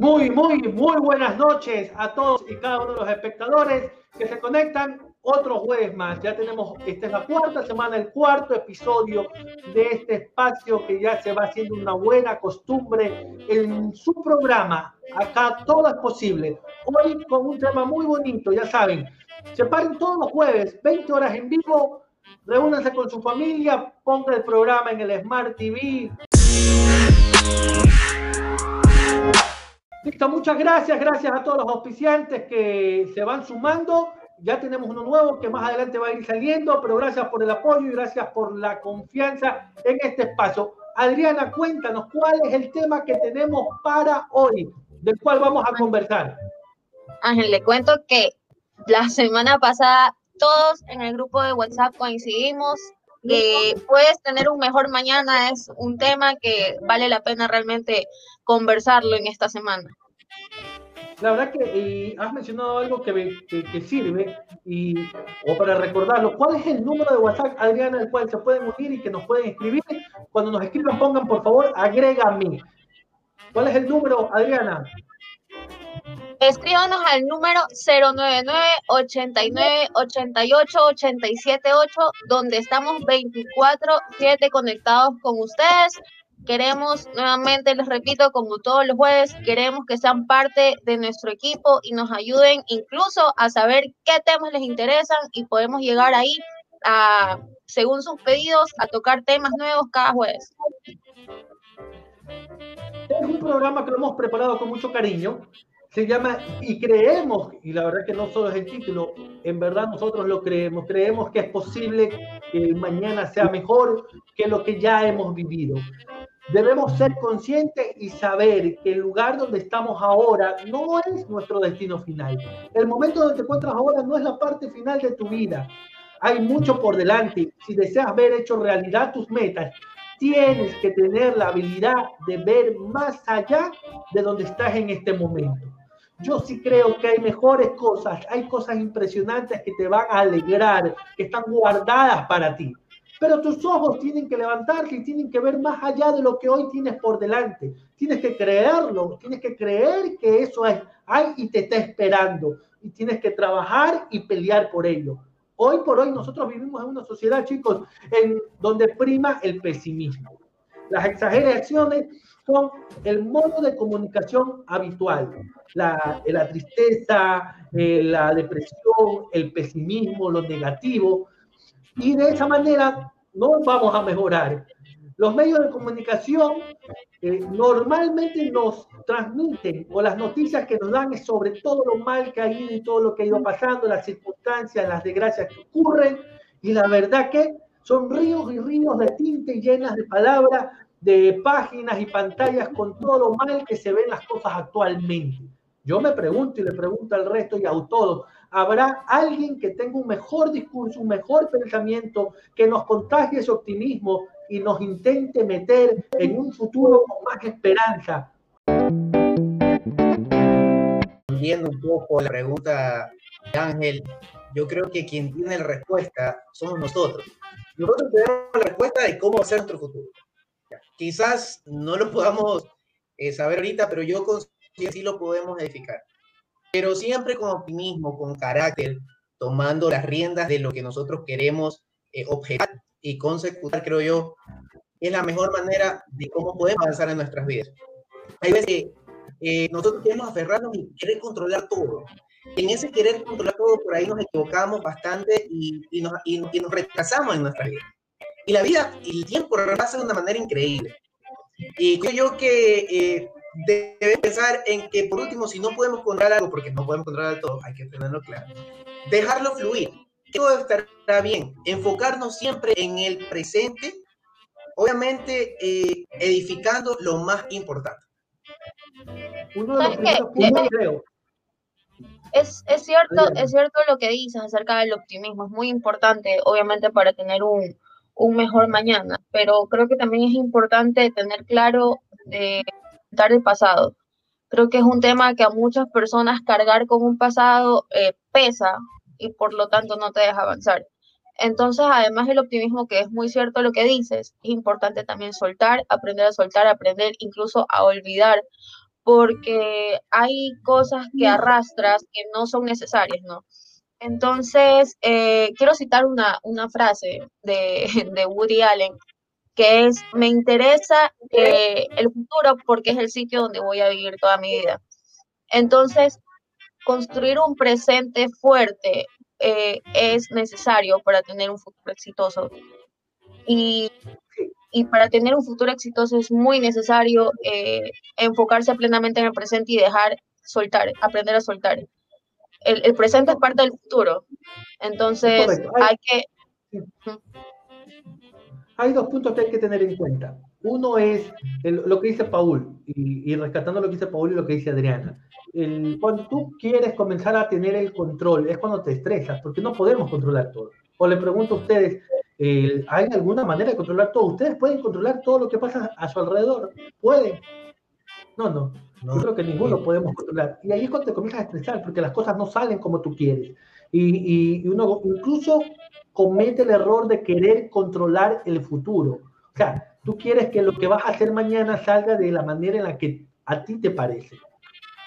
Muy, muy, muy buenas noches a todos y cada uno de los espectadores que se conectan otro jueves más. Ya tenemos, esta es la cuarta semana, el cuarto episodio de este espacio que ya se va haciendo una buena costumbre en su programa. Acá todo es posible. Hoy con un tema muy bonito, ya saben. Se paren todos los jueves, 20 horas en vivo. Reúnanse con su familia, pongan el programa en el Smart TV. Muchas gracias. Gracias a todos los auspiciantes que se van sumando. Ya tenemos uno nuevo que más adelante va a ir saliendo, pero gracias por el apoyo y gracias por la confianza en este espacio. Adriana, cuéntanos cuál es el tema que tenemos para hoy, del cual vamos a conversar. Ángel, le cuento que la semana pasada todos en el grupo de WhatsApp coincidimos que puedes tener un mejor mañana es un tema que vale la pena realmente conversarlo en esta semana. La verdad que has mencionado algo que, que, sirve y, o para recordarlo. ¿Cuál es el número de WhatsApp, Adriana, al cual se pueden unir y que nos pueden escribir? Cuando nos escriban, pongan por favor, agrégame. ¿Cuál es el número, Adriana? Escríbanos al número 099 89 88 87 8, donde estamos 24-7 conectados con ustedes. Queremos, nuevamente les repito, como todos los jueves, queremos que sean parte de nuestro equipo y nos ayuden incluso a saber qué temas les interesan y podemos llegar ahí a, según sus pedidos, a tocar temas nuevos cada jueves. Es un programa que lo hemos preparado con mucho cariño se llama y creemos, y la verdad que no solo es el título, en verdad nosotros lo creemos, creemos que es posible que mañana sea mejor que lo que ya hemos vivido. Debemos ser conscientes y saber que el lugar donde estamos ahora no es nuestro destino final. El momento donde te encuentras ahora no es la parte final de tu vida. Hay mucho por delante. Si deseas ver hecho realidad tus metas, tienes que tener la habilidad de ver más allá de donde estás en este momento. Yo sí creo que hay mejores cosas, hay cosas impresionantes que te van a alegrar, que están guardadas para ti. Pero tus ojos tienen que levantarse y tienen que ver más allá de lo que hoy tienes por delante. Tienes que creerlo, tienes que creer que eso es, hay y te está esperando. Y tienes que trabajar y pelear por ello. Hoy por hoy nosotros vivimos en una sociedad, chicos, en donde prima el pesimismo. Las exageraciones son el modo de comunicación habitual. La, la tristeza, eh, la depresión, el pesimismo, lo negativo. Y de esa manera no vamos a mejorar. Los medios de comunicación eh, normalmente nos transmiten o las noticias que nos dan es sobre todo lo mal que ha ido y todo lo que ha ido pasando, las circunstancias, las desgracias que ocurren. Y la verdad que son ríos y ríos de tinta y llenas de palabras de páginas y pantallas con todo lo mal que se ven las cosas actualmente. Yo me pregunto y le pregunto al resto y a todos, ¿habrá alguien que tenga un mejor discurso, un mejor pensamiento, que nos contagie ese optimismo y nos intente meter en un futuro con más esperanza? Viendo un poco la pregunta de Ángel, yo creo que quien tiene la respuesta somos nosotros. Nosotros tenemos la respuesta de cómo hacer nuestro futuro. Quizás no lo podamos eh, saber ahorita, pero yo considero que sí lo podemos edificar. Pero siempre con optimismo, con carácter, tomando las riendas de lo que nosotros queremos eh, objetar y consecutar, creo yo, es la mejor manera de cómo podemos avanzar en nuestras vidas. Hay veces que eh, nosotros queremos aferrarnos y querer controlar todo. En ese querer controlar todo, por ahí nos equivocamos bastante y, y, nos, y, y nos retrasamos en nuestra vida. Y la vida y el tiempo pasa de una manera increíble. Y creo yo que eh, debe pensar en que, por último, si no podemos controlar algo, porque no podemos controlar todo, hay que tenerlo claro, dejarlo fluir. Todo estará bien. Enfocarnos siempre en el presente, obviamente eh, edificando lo más importante. Uno de los creo. Es, es, cierto, es cierto lo que dices acerca del optimismo, es muy importante, obviamente, para tener un, un mejor mañana, pero creo que también es importante tener claro dar el pasado. Creo que es un tema que a muchas personas cargar con un pasado eh, pesa y por lo tanto no te deja avanzar. Entonces, además del optimismo, que es muy cierto lo que dices, es importante también soltar, aprender a soltar, aprender incluso a olvidar, porque hay cosas que arrastras que no son necesarias, ¿no? Entonces, eh, quiero citar una, una frase de, de, Woody Allen, que es, me interesa eh, el futuro porque es el sitio donde voy a vivir toda mi vida. Entonces, construir un presente fuerte eh, es necesario para tener un futuro exitoso. Y, y, para tener un futuro exitoso es muy necesario eh, enfocarse plenamente en el presente y dejar soltar, aprender a soltar. El, el presente es parte del futuro. Entonces, hay que... Hay dos puntos que hay que tener en cuenta. Uno es lo que dice Paul, y, y, rescatando lo que dice Paul y lo que dice Adriana cuando tú quieres comenzar a tener el control, es cuando te estresas, porque no podemos controlar todo. O le pregunto a ustedes, ¿hay alguna manera de controlar todo? ¿Ustedes pueden controlar todo lo que pasa a su alrededor? ¿Pueden? No, no. Yo creo que ninguno podemos controlar. Y ahí es cuando te comienzas a estresar, porque las cosas no salen como tú quieres. Y, y uno incluso comete el error de querer controlar el futuro. O sea, tú quieres que lo que vas a hacer mañana salga de la manera en la que a ti te parece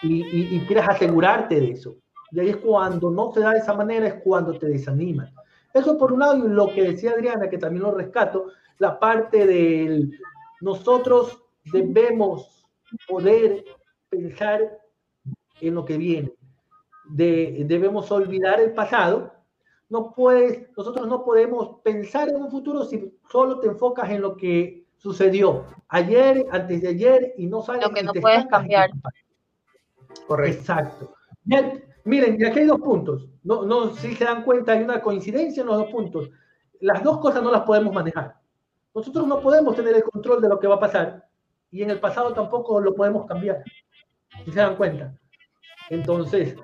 y, quieres asegurarte de eso. Y ahí es cuando no se da de esa manera, es cuando te desanimas. Eso por un lado, y lo que decía Adriana, que también lo rescato, la parte del nosotros debemos poder pensar en lo que viene. De, debemos olvidar el pasado. No puedes, nosotros no podemos pensar en un futuro si solo te enfocas en lo que sucedió ayer, antes de ayer y no sabes lo que no puedes cambiar. Correcto. Exacto. miren, y aquí hay dos puntos. No, no, si se dan cuenta, hay una coincidencia en los dos puntos. Las dos cosas no las podemos manejar. Nosotros no podemos tener el control de lo que va a pasar y en el pasado tampoco lo podemos cambiar. Si se dan cuenta. Entonces,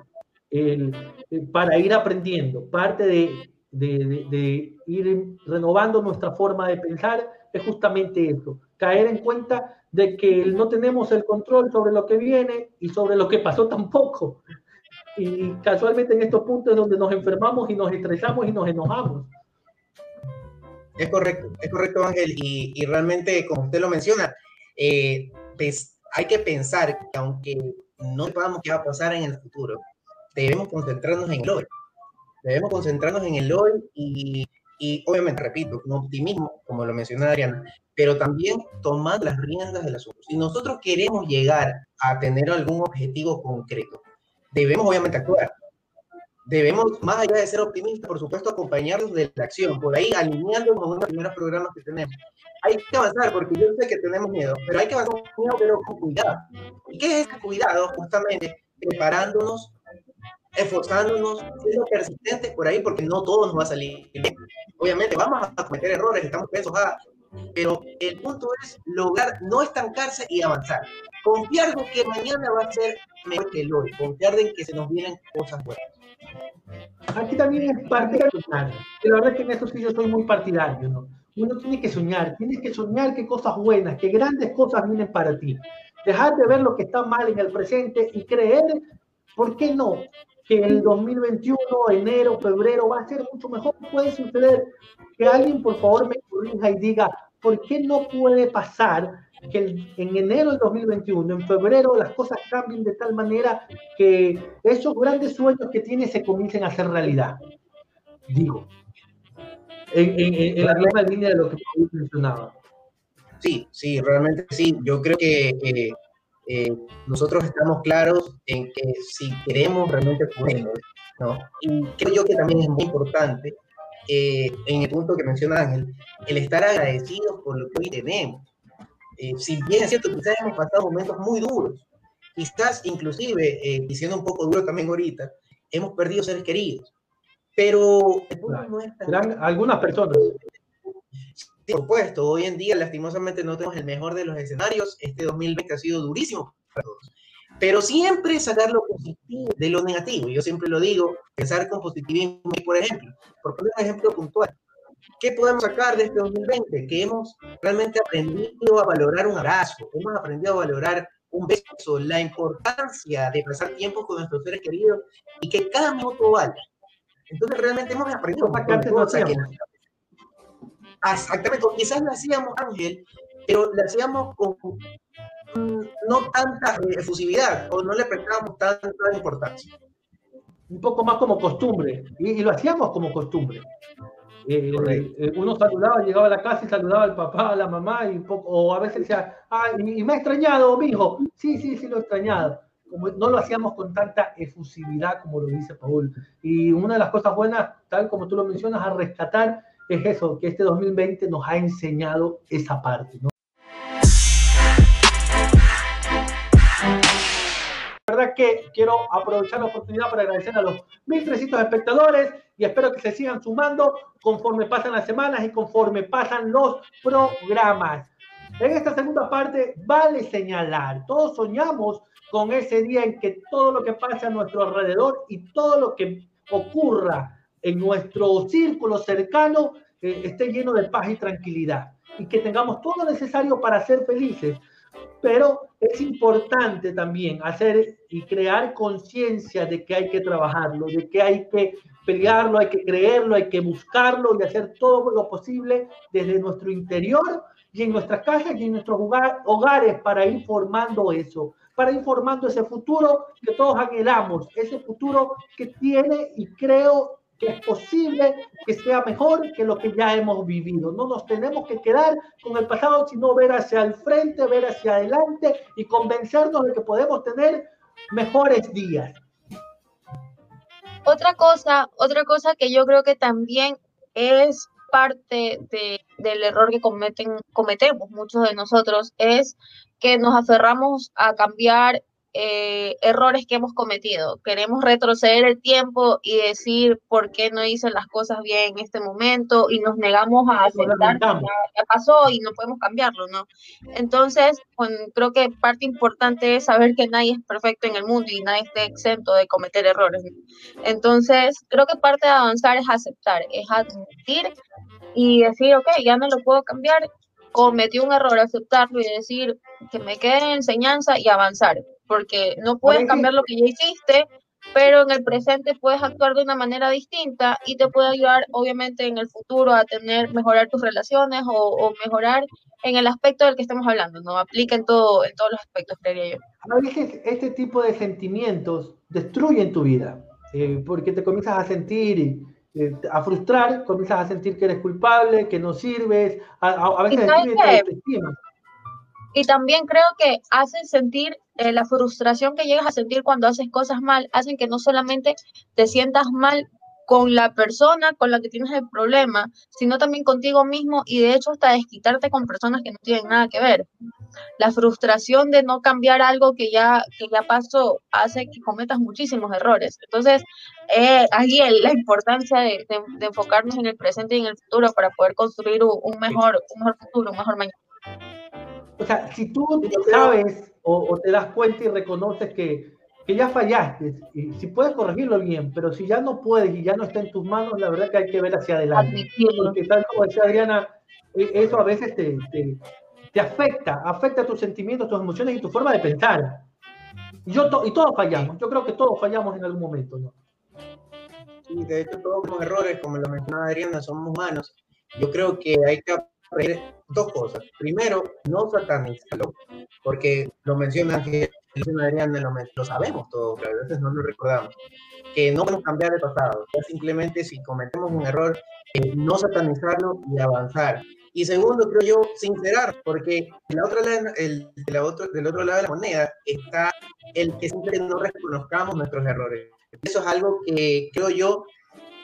para ir aprendiendo, parte de, de, de, ir renovando nuestra forma de pensar es justamente eso, caer en cuenta de que no tenemos el control sobre lo que viene y sobre lo que pasó tampoco. Y casualmente en estos puntos es donde nos enfermamos y nos estresamos y nos enojamos. Es correcto, es correcto Ángel. Y, y realmente, como usted lo menciona, eh, pues, hay que pensar que aunque no sepamos qué va a pasar en el futuro, debemos concentrarnos en el hoy. Debemos concentrarnos en el hoy y, y obviamente, repito, con optimismo, como lo mencionó Adriana, pero también tomar las riendas del asunto. Si nosotros queremos llegar a tener algún objetivo concreto, debemos obviamente actuar. Debemos, más allá de ser optimistas, por supuesto, acompañarnos de la acción, por ahí alineando con los primeros programas que tenemos. Hay que avanzar, porque yo sé que tenemos miedo, pero hay que avanzar con miedo, pero con cuidado. ¿Y qué es este cuidado? Justamente preparándonos, esforzándonos, siendo persistentes por ahí, porque no todo nos va a salir Obviamente vamos a cometer errores, estamos pensos, a pero el punto es lograr no estancarse y avanzar. Confiar en que mañana va a ser mejor que el hoy, confiar en que se nos vienen cosas buenas. Aquí también es parte de soñar. La verdad es que en eso sí yo soy muy partidario, ¿no? Uno tiene que soñar, tienes que soñar que cosas buenas, que grandes cosas vienen para ti. Dejar de ver lo que está mal en el presente y creer, ¿por qué no? Que el 2021, enero, febrero va a ser mucho mejor. Puede suceder que alguien por favor me corrija y diga, ¿por qué no puede pasar que en enero del 2021, en febrero, las cosas cambien de tal manera que esos grandes sueños que tiene se comiencen a hacer realidad? Digo, en, la misma línea de lo que mencionaba. Sí, sí, realmente sí. Yo creo que eh, nosotros estamos claros en que si queremos realmente podemos, ¿no? Y creo yo que también es muy importante eh, en el punto que menciona Ángel, el estar agradecidos por lo que hoy tenemos. Eh, si bien es cierto, quizás hemos pasado momentos muy duros, quizás inclusive, eh, diciendo un poco duro también ahorita, hemos perdido seres queridos, pero algunas personas. Por supuesto, hoy en día lastimosamente no tenemos el mejor de los escenarios, este 2020 ha sido durísimo para todos pero siempre sacar lo positivo de lo negativo. Yo siempre lo digo, pensar con positivismo. Por ejemplo, por poner un ejemplo puntual, ¿qué podemos sacar de este 2020? Que hemos realmente aprendido a valorar un abrazo, hemos aprendido a valorar un beso, la importancia de pasar tiempo con nuestros seres queridos y que cada minuto vale. Entonces realmente hemos aprendido cosas que Exactamente, quizás lo hacíamos, Ángel, pero lo hacíamos con no tanta efusividad o no le prestábamos tanta importancia. Un poco más como costumbre, y, lo hacíamos como costumbre. Eh, eh, uno saludaba, llegaba a la casa y saludaba al papá, a la mamá, y o a veces decía, ah, y, me ha extrañado, mi hijo. Sí, sí, sí, lo he extrañado. Como no lo hacíamos con tanta efusividad como lo dice Paul. Y una de las cosas buenas, tal como tú lo mencionas, a rescatar es eso, que este 2020 nos ha enseñado esa parte, ¿no? verdad que quiero aprovechar la oportunidad para agradecer a los 1.300 espectadores y espero que se sigan sumando conforme pasan las semanas y conforme pasan los programas. En esta segunda parte vale señalar, todos soñamos con ese día en que todo lo que pasa a nuestro alrededor y todo lo que ocurra en nuestro círculo cercano eh, esté lleno de paz y tranquilidad y que tengamos todo lo necesario para ser felices. Pero es importante también hacer y crear conciencia de que hay que trabajarlo, de que hay que pelearlo, hay que creerlo, hay que buscarlo y hacer todo lo posible desde nuestro interior y en nuestras casas y en nuestros hogares para ir formando eso, para ir formando ese futuro que todos anhelamos, ese futuro que tiene y creo que es posible que sea mejor que lo que ya hemos vivido. No nos tenemos que quedar con el pasado, sino ver hacia el frente, ver hacia adelante y convencernos de que podemos tener mejores días. Otra cosa, otra cosa que yo creo que también es parte de, del error que cometen, cometemos muchos de nosotros es que nos aferramos a cambiar eh, errores que hemos cometido. Queremos retroceder el tiempo y decir por qué no hice las cosas bien en este momento y nos negamos a aceptar que ya, pasó y no podemos cambiarlo, ¿no? Entonces, creo que parte importante es saber que nadie es perfecto en el mundo y nadie está exento de cometer errores. Entonces, creo que parte de avanzar es aceptar, es admitir y decir, ok, ya no lo puedo cambiar, cometí un error, aceptarlo y decir que me quede en enseñanza y avanzar porque no puedes cambiar lo que ya hiciste, pero en el presente puedes actuar de una manera distinta y te puede ayudar, obviamente, en el futuro a tener, mejorar tus relaciones o, mejorar en el aspecto del que estamos hablando, ¿no? Aplica en, todo, en todos los aspectos, creería yo. A veces este tipo de sentimientos destruyen tu vida, eh, porque te comienzas a sentir, eh, a frustrar, comienzas a sentir que eres culpable, que no sirves, a, veces destruye tu autoestima. Y también creo que hace sentir eh, la frustración que llegas a sentir cuando haces cosas mal, hacen que no solamente te sientas mal con la persona con la que tienes el problema, sino también contigo mismo y de hecho hasta desquitarte con personas que no tienen nada que ver. La frustración de no cambiar algo que ya, que ya pasó hace que cometas muchísimos errores. Entonces, eh, ahí la importancia de, enfocarnos en el presente y en el futuro para poder construir un, mejor, un mejor futuro, un mejor mañana. O sea, si tú sabes o, te das cuenta y reconoces que, que, ya fallaste, y si puedes corregirlo bien, pero si ya no puedes y ya no está en tus manos, la verdad que hay que ver hacia adelante. Porque tal como decía Adriana, e, eso a veces te, te, afecta, afecta tus sentimientos, tus emociones y tu forma de pensar. Yo y todos fallamos, yo creo que todos fallamos en algún momento, ¿no? Sí, de hecho todos los errores, como lo mencionaba Adriana, somos humanos. Yo creo que hay que dos cosas. Primero, no satanizarlo, porque lo menciona Adriana, lo, lo sabemos todos, pero a veces no lo recordamos. Que no podemos cambiar el pasado, simplemente si cometemos un error, eh, no satanizarlo y avanzar. Y segundo, creo yo, sincerar, porque la otra, el, la otro, del otro lado de la moneda está el que siempre no reconozcamos nuestros errores. Eso es algo que creo yo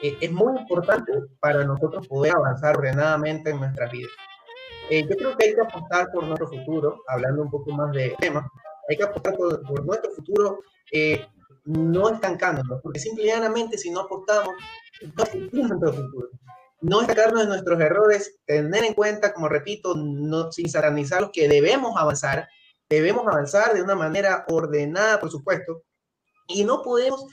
eh, es muy importante para nosotros poder avanzar ordenadamente en nuestras vidas. Eh, yo creo que hay que apostar por nuestro futuro, hablando un poco más de tema, hay que apostar por, nuestro futuro, eh, no estancándonos, porque simplemente si no apostamos, no existimos nuestro futuro. No sacarnos de nuestros errores, tener en cuenta, como repito, no, sin satanizarlos, que debemos avanzar, debemos avanzar de una manera ordenada, por supuesto, y no podemos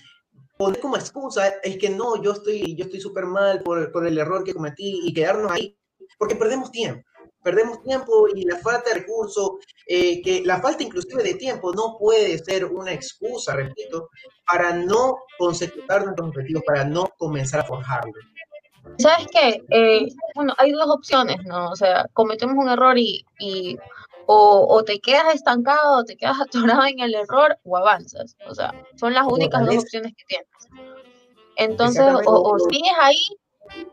poner como excusa es que no, yo estoy yo estoy súper mal por, por, el error que cometí y quedarnos ahí, porque perdemos tiempo. Perdemos tiempo y la falta de recursos, eh, que la falta inclusive de tiempo no puede ser una excusa, repito, para no consecutar nuestros objetivos, para no comenzar a forjarlo. ¿Sabes qué? Eh, bueno, hay dos opciones, ¿no? O sea, cometemos un error y O, te quedas estancado, o te quedas atorado en el error, o avanzas. O sea, son las únicas dos opciones que tienes. Entonces, o, sigues ahí,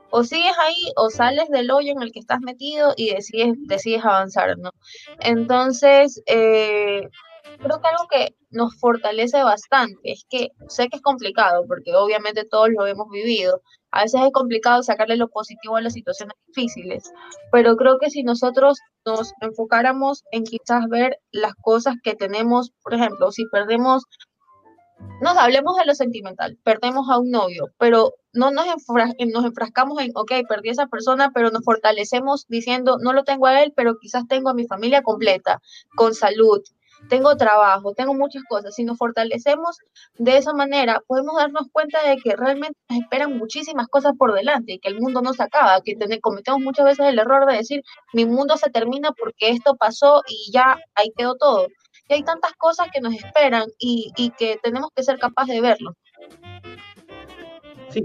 o sigues ahí, o sales del hoyo en el que estás metido y decides, decides avanzar, ¿no? Entonces, eh, creo que algo que nos fortalece bastante es que sé que es complicado, porque obviamente todos lo hemos vivido. A veces es complicado sacarle lo positivo a las situaciones difíciles, pero creo que si nosotros nos enfocáramos en quizás ver las cosas que tenemos, por ejemplo, si perdemos, nos hablemos de lo sentimental, perdemos a un novio, pero no nos, nos enfrascamos en, ok, perdí a esa persona, pero nos fortalecemos diciendo, no lo tengo a él, pero quizás tengo a mi familia completa, con salud, tengo trabajo, tengo muchas cosas. Si nos fortalecemos de esa manera, podemos darnos cuenta de que realmente nos esperan muchísimas cosas por delante y que el mundo no se acaba, que cometemos muchas veces el error de decir, mi mundo se termina porque esto pasó y ya ahí quedó todo. Y hay tantas cosas que nos esperan y, que tenemos que ser capaces de verlo. Sí,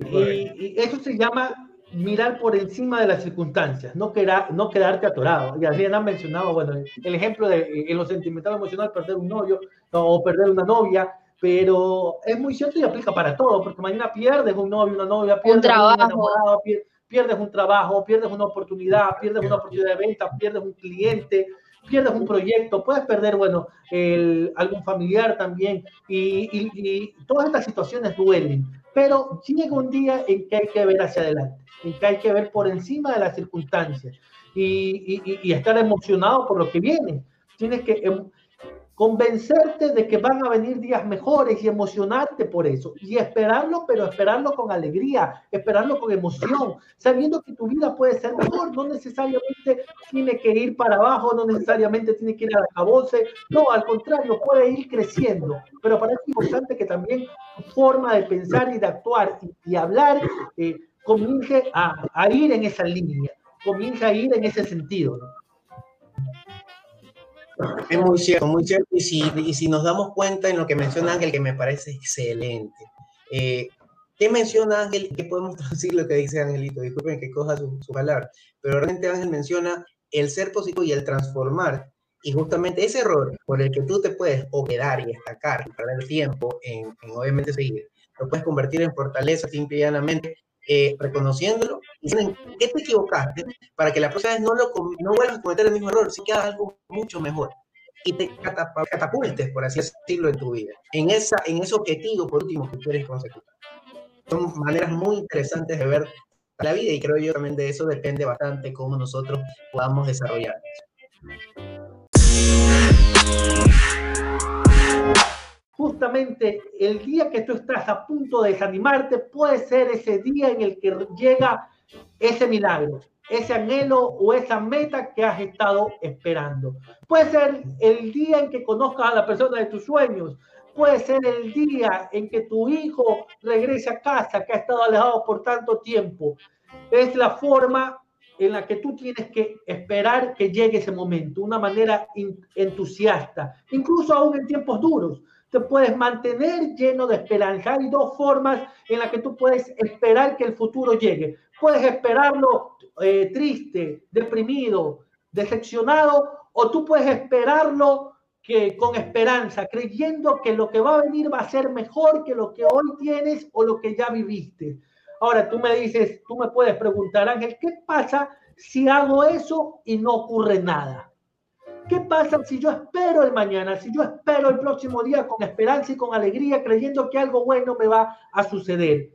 y, eso se llama mirar por encima de las circunstancias, no, quedar, no quedarte atorado. Ya bien han mencionado, bueno, el ejemplo de eh, en lo sentimental emocional, perder un novio o perder una novia, pero es muy cierto y aplica para todo, porque mañana pierdes un novio, una novia, pierdes un, trabajo. pierdes un trabajo, pierdes una oportunidad, pierdes una oportunidad de venta, pierdes un cliente, pierdes un proyecto, puedes perder, bueno, el, algún familiar también, y, y todas estas situaciones duelen, pero llega un día en que hay que ver hacia adelante y que hay que ver por encima de las circunstancias y, y, y estar emocionado por lo que viene. Tienes que em, convencerte de que van a venir días mejores y emocionarte por eso. Y esperarlo, pero esperarlo con alegría, esperarlo con emoción, sabiendo que tu vida puede ser mejor. No necesariamente tiene que ir para abajo, no necesariamente tiene que ir a la cabose. No, al contrario, puede ir creciendo. Pero para eso es importante que también tu forma de pensar y de actuar y, hablar eh, comience a, ir en esa línea, comience a ir en ese sentido. Es muy cierto, muy cierto. Y si, y si nos damos cuenta en lo que menciona Ángel, que me parece excelente. Eh, ¿Qué menciona Ángel? ¿Qué podemos traducir lo que dice Angelito? Disculpen que coja su, su palabra. Pero realmente Ángel menciona el ser positivo y el transformar. Y justamente ese error por el que tú te puedes o quedar y destacar y perder tiempo en, en obviamente seguir, lo puedes convertir en fortaleza simple y llanamente eh, reconociéndolo diciendo qué te equivocaste para que la próxima vez no, lo, no vuelvas a cometer el mismo error, si que algo mucho mejor y te catapultes, por así decirlo, en tu vida, en, esa, en ese objetivo, por último, que quieres conseguir. Son maneras muy interesantes de ver la vida y creo yo también de eso depende bastante cómo nosotros podamos desarrollarnos. Justamente el día que tú estás a punto de desanimarte puede ser ese día en el que llega ese milagro, ese anhelo o esa meta que has estado esperando. Puede ser el día en que conozcas a la persona de tus sueños. Puede ser el día en que tu hijo regrese a casa que ha estado alejado por tanto tiempo. Es la forma en la que tú tienes que esperar que llegue ese momento, una manera entusiasta, incluso aún en tiempos duros te puedes mantener lleno de esperanza. Hay dos formas en las que tú puedes esperar que el futuro llegue. Puedes esperarlo eh, triste, deprimido, decepcionado, o tú puedes esperarlo que, con esperanza, creyendo que lo que va a venir va a ser mejor que lo que hoy tienes o lo que ya viviste. Ahora tú me dices, tú me puedes preguntar, Ángel, ¿qué pasa si hago eso y no ocurre nada? ¿Qué pasa si yo espero el mañana, si yo espero el próximo día con esperanza y con alegría, creyendo que algo bueno me va a suceder?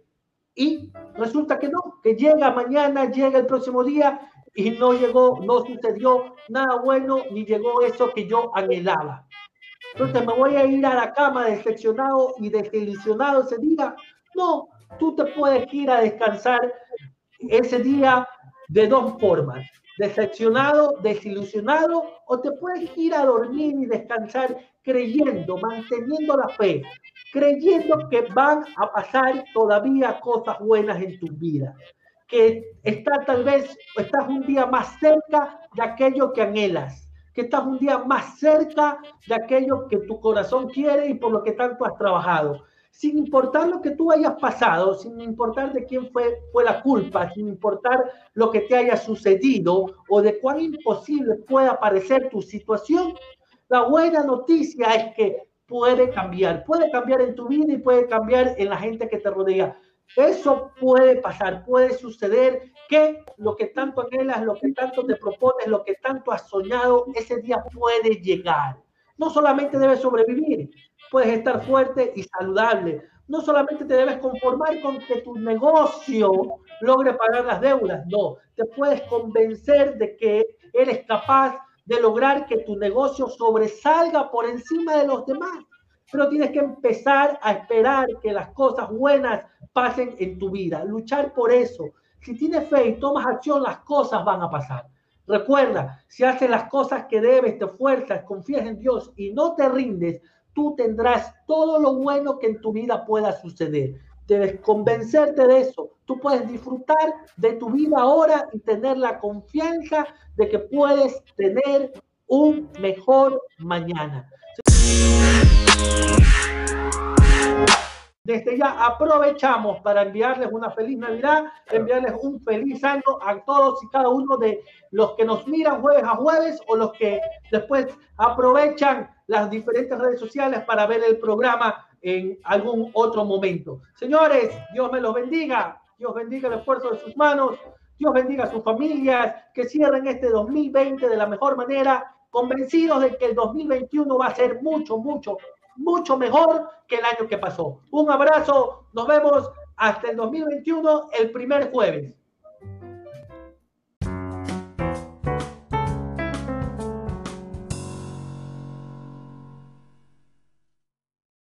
Y resulta que no, que llega mañana, llega el próximo día y no llegó, no sucedió nada bueno, ni llegó eso que yo anhelaba. Entonces me voy a ir a la cama decepcionado y desilusionado ese día. No, tú te puedes ir a descansar ese día de dos formas decepcionado, desilusionado, o te puedes ir a dormir y descansar creyendo, manteniendo la fe, creyendo que van a pasar todavía cosas buenas en tu vida, que está tal vez, estás un día más cerca de aquello que anhelas, que estás un día más cerca de aquello que tu corazón quiere y por lo que tanto has trabajado, sin importar lo que tú hayas pasado, sin importar de quién fue, fue la culpa, sin importar lo que te haya sucedido o de cuán imposible pueda parecer tu situación, la buena noticia es que puede cambiar, puede cambiar en tu vida y puede cambiar en la gente que te rodea. Eso puede pasar, puede suceder que lo que tanto anhelas, lo que tanto te propones, lo que tanto has soñado, ese día puede llegar. No solamente debes sobrevivir, puedes estar fuerte y saludable. No solamente te debes conformar con que tu negocio logre pagar las deudas, no, te puedes convencer de que eres capaz de lograr que tu negocio sobresalga por encima de los demás. Pero tienes que empezar a esperar que las cosas buenas pasen en tu vida, luchar por eso. Si tienes fe y tomas acción, las cosas van a pasar. Recuerda, si haces las cosas que debes, te fuerzas, confías en Dios y no te rindes, tú tendrás todo lo bueno que en tu vida pueda suceder. Debes convencerte de eso. Tú puedes disfrutar de tu vida ahora y tener la confianza de que puedes tener un mejor mañana. Desde ya aprovechamos para enviarles una feliz Navidad, enviarles un feliz año a todos y cada uno de los que nos miran jueves a jueves o los que después aprovechan las diferentes redes sociales para ver el programa en algún otro momento. Señores, Dios me los bendiga, Dios bendiga el esfuerzo de sus manos, Dios bendiga a sus familias, que cierren este 2020 de la mejor manera, convencidos de que el 2021 va a ser mucho, mucho, mucho mejor que el año que pasó. Un abrazo, nos vemos hasta el 2021, el primer jueves.